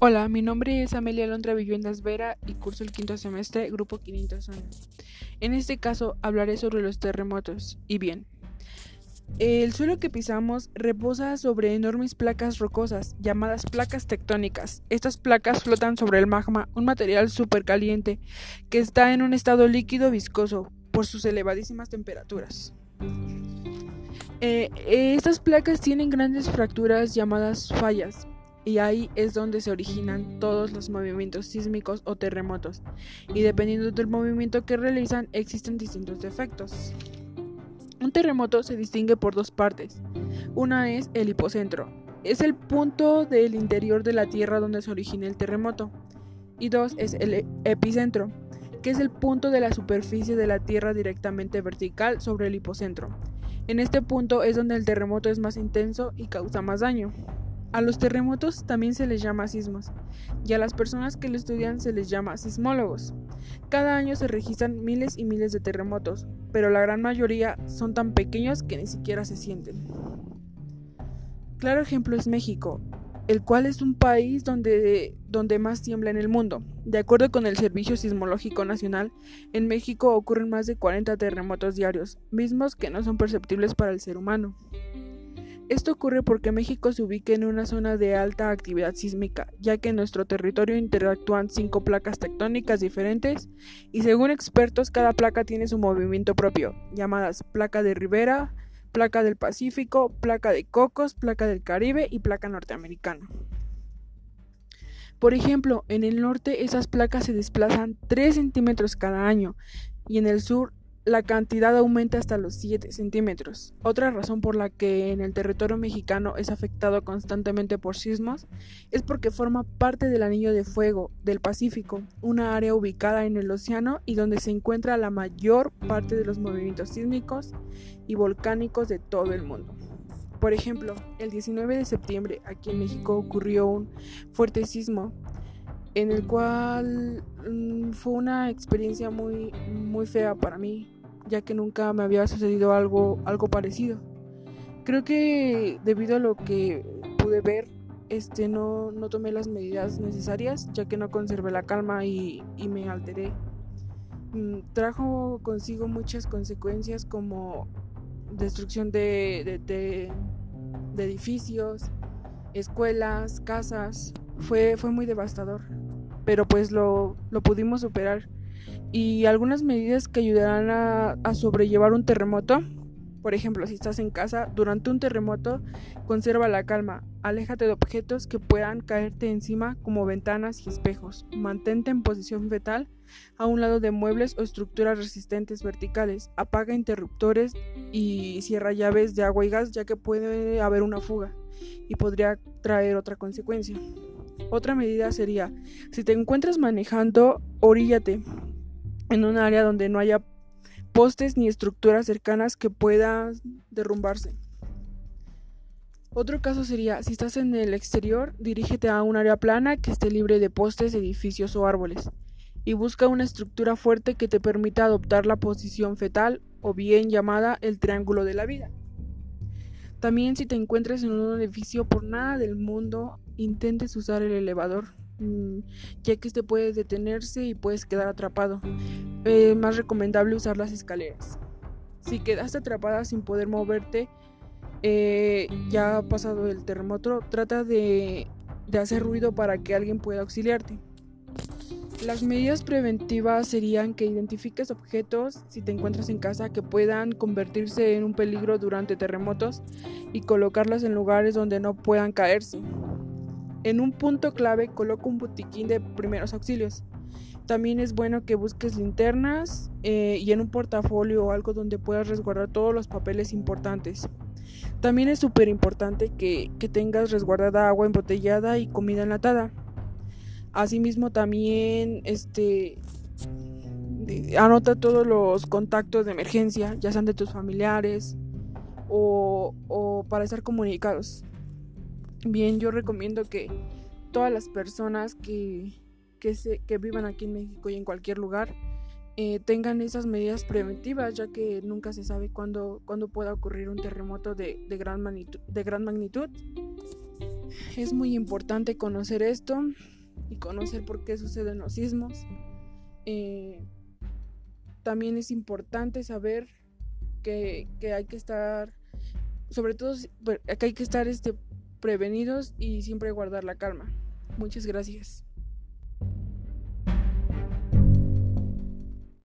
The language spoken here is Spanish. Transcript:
Hola, mi nombre es Amelia Londra Viviendas Vera y curso el quinto semestre, grupo 501. En este caso hablaré sobre los terremotos. Y bien, el suelo que pisamos reposa sobre enormes placas rocosas, llamadas placas tectónicas. Estas placas flotan sobre el magma, un material supercaliente que está en un estado líquido viscoso por sus elevadísimas temperaturas. Eh, estas placas tienen grandes fracturas llamadas fallas, y ahí es donde se originan todos los movimientos sísmicos o terremotos, y dependiendo del movimiento que realizan existen distintos efectos. Un terremoto se distingue por dos partes. Una es el hipocentro, es el punto del interior de la Tierra donde se origina el terremoto, y dos es el epicentro, que es el punto de la superficie de la Tierra directamente vertical sobre el hipocentro. En este punto es donde el terremoto es más intenso y causa más daño. A los terremotos también se les llama sismos, y a las personas que lo estudian se les llama sismólogos. Cada año se registran miles y miles de terremotos, pero la gran mayoría son tan pequeños que ni siquiera se sienten. Claro ejemplo es México, el cual es un país donde, donde más tiembla en el mundo. De acuerdo con el Servicio Sismológico Nacional, en México ocurren más de 40 terremotos diarios, mismos que no son perceptibles para el ser humano. Esto ocurre porque México se ubica en una zona de alta actividad sísmica, ya que en nuestro territorio interactúan cinco placas tectónicas diferentes y según expertos cada placa tiene su movimiento propio, llamadas placa de Rivera, placa del Pacífico, placa de Cocos, placa del Caribe y placa norteamericana. Por ejemplo, en el norte esas placas se desplazan 3 centímetros cada año y en el sur la cantidad aumenta hasta los 7 centímetros. Otra razón por la que en el territorio mexicano es afectado constantemente por sismos es porque forma parte del Anillo de Fuego del Pacífico, una área ubicada en el océano y donde se encuentra la mayor parte de los movimientos sísmicos y volcánicos de todo el mundo. Por ejemplo, el 19 de septiembre aquí en México ocurrió un fuerte sismo en el cual mm, fue una experiencia muy muy fea para mí ya que nunca me había sucedido algo, algo parecido. Creo que debido a lo que pude ver, este, no, no tomé las medidas necesarias, ya que no conservé la calma y, y me alteré. Mm, trajo consigo muchas consecuencias como destrucción de, de, de, edificios, escuelas, casas. Fue, fue muy devastador, pero pues lo, lo pudimos superar y algunas medidas que ayudarán a, sobrellevar un terremoto. Por ejemplo, si estás en casa durante un terremoto, conserva la calma, aléjate de objetos que puedan caerte encima como ventanas y espejos, mantente en posición fetal a un lado de muebles o estructuras resistentes verticales, apaga interruptores y cierra llaves de agua y gas ya que puede haber una fuga y podría traer otra consecuencia. Otra medida sería, si te encuentras manejando, oríllate, en un área donde no haya postes ni estructuras cercanas que puedan derrumbarse. Otro caso sería, si estás en el exterior, dirígete a un área plana que esté libre de postes, edificios o árboles, y busca una estructura fuerte que te permita adoptar la posición fetal o bien llamada el triángulo de la vida. También si te encuentras en un edificio por nada del mundo, intentes usar el elevador, Mm, ya que este puede detenerse y puedes quedar atrapado. Es más recomendable usar las escaleras. Si quedaste atrapada sin poder moverte, eh, ya ha pasado el terremoto, trata de hacer ruido para que alguien pueda auxiliarte. Las medidas preventivas serían que identifiques objetos si te encuentras en casa que puedan convertirse en un peligro durante terremotos y colocarlos en lugares donde no puedan caerse. En un punto clave coloca un botiquín de primeros auxilios. También es bueno que busques linternas eh, y en un portafolio o algo donde puedas resguardar todos los papeles importantes. También es súper importante que, que tengas resguardada agua embotellada y comida enlatada. Asimismo también este anota todos los contactos de emergencia, ya sean de tus familiares o, para estar comunicados. Bien, yo recomiendo que todas las personas que, que, se, que vivan aquí en México y en cualquier lugar eh, tengan esas medidas preventivas, ya que nunca se sabe cuándo, cuándo pueda ocurrir un terremoto de, de, gran magnitud, de gran magnitud. es muy importante conocer esto y conocer por qué suceden los sismos. Eh, también es importante saber que, que, hay que estar, sobre todo que hay que estar este, prevenidos y siempre guardar la calma. Muchas gracias.